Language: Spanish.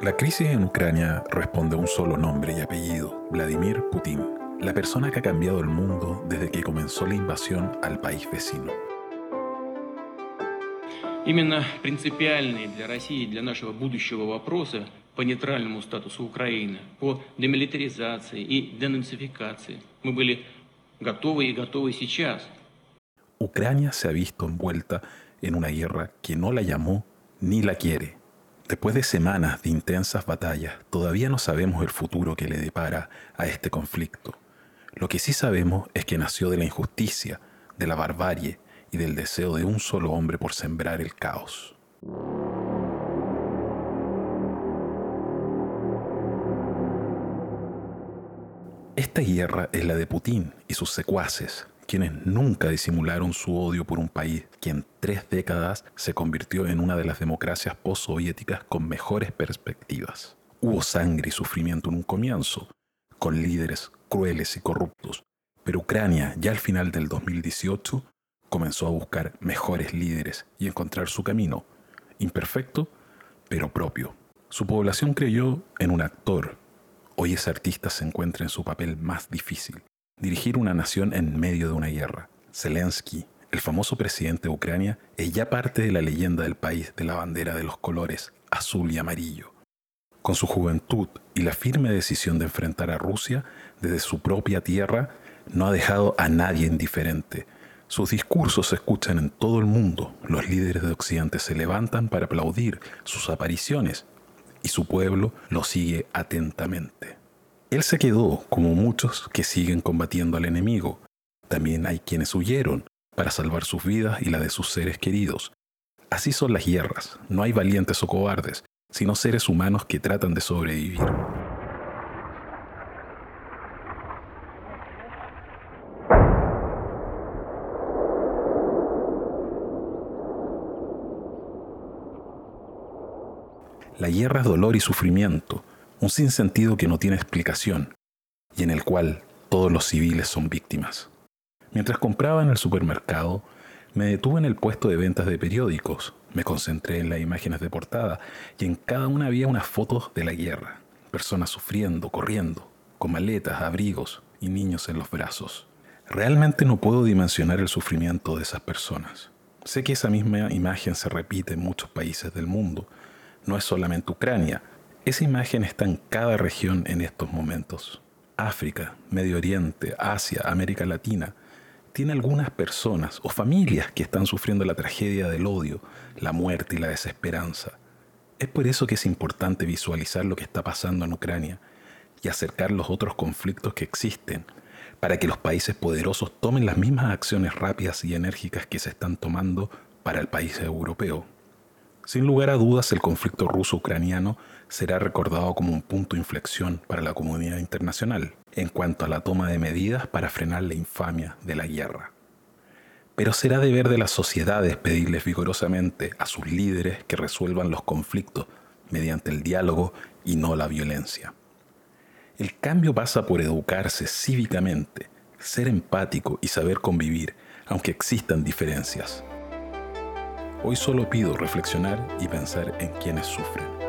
La crisis en Ucrania responde a un solo nombre y apellido, Vladimir Putin, la persona que ha cambiado el mundo desde que comenzó la invasión al país vecino. Именно принципиальный для России и для нашего будущего вопроса по нейтральному статусу Украины, по демилитаризации и денацификации мы были готовы и готовы сейчас. Ucrania se ha visto envuelta en una guerra que no la llamó ni la quiere. Después de semanas de intensas batallas, todavía no sabemos el futuro que le depara a este conflicto. Lo que sí sabemos es que nació de la injusticia, de la barbarie y del deseo de un solo hombre por sembrar el caos. Esta guerra es la de Putin y sus secuaces, quienes nunca disimularon su odio por un país que en tres décadas se convirtió en una de las democracias postsoviéticas con mejores perspectivas. Hubo sangre y sufrimiento en un comienzo, con líderes crueles y corruptos, pero Ucrania ya al final del 2018 comenzó a buscar mejores líderes y encontrar su camino, imperfecto, pero propio. Su población creyó en un actor. Hoy ese artista se encuentra en su papel más difícil, dirigir una nación en medio de una guerra. Zelensky, el famoso presidente de Ucrania, es ya parte de la leyenda del país de la bandera de los colores azul y amarillo. Con su juventud y la firme decisión de enfrentar a Rusia desde su propia tierra, no ha dejado a nadie indiferente. Sus discursos se escuchan en todo el mundo. Los líderes de Occidente se levantan para aplaudir sus apariciones y su pueblo lo sigue atentamente. Él se quedó, como muchos que siguen combatiendo al enemigo. También hay quienes huyeron para salvar sus vidas y la de sus seres queridos. Así son las guerras, no hay valientes o cobardes, sino seres humanos que tratan de sobrevivir. La guerra es dolor y sufrimiento, un sinsentido que no tiene explicación y en el cual todos los civiles son víctimas. Mientras compraba en el supermercado, me detuve en el puesto de ventas de periódicos, me concentré en las imágenes de portada y en cada una había unas fotos de la guerra, personas sufriendo, corriendo, con maletas, abrigos y niños en los brazos. Realmente no puedo dimensionar el sufrimiento de esas personas. Sé que esa misma imagen se repite en muchos países del mundo, no es solamente Ucrania, esa imagen está en cada región en estos momentos. África, Medio Oriente, Asia, América Latina, tiene algunas personas o familias que están sufriendo la tragedia del odio, la muerte y la desesperanza. Es por eso que es importante visualizar lo que está pasando en Ucrania y acercar los otros conflictos que existen, para que los países poderosos tomen las mismas acciones rápidas y enérgicas que se están tomando para el país europeo. Sin lugar a dudas, el conflicto ruso-ucraniano será recordado como un punto de inflexión para la comunidad internacional en cuanto a la toma de medidas para frenar la infamia de la guerra. Pero será deber de las sociedades pedirles vigorosamente a sus líderes que resuelvan los conflictos mediante el diálogo y no la violencia. El cambio pasa por educarse cívicamente, ser empático y saber convivir, aunque existan diferencias. Hoy solo pido reflexionar y pensar en quienes sufren.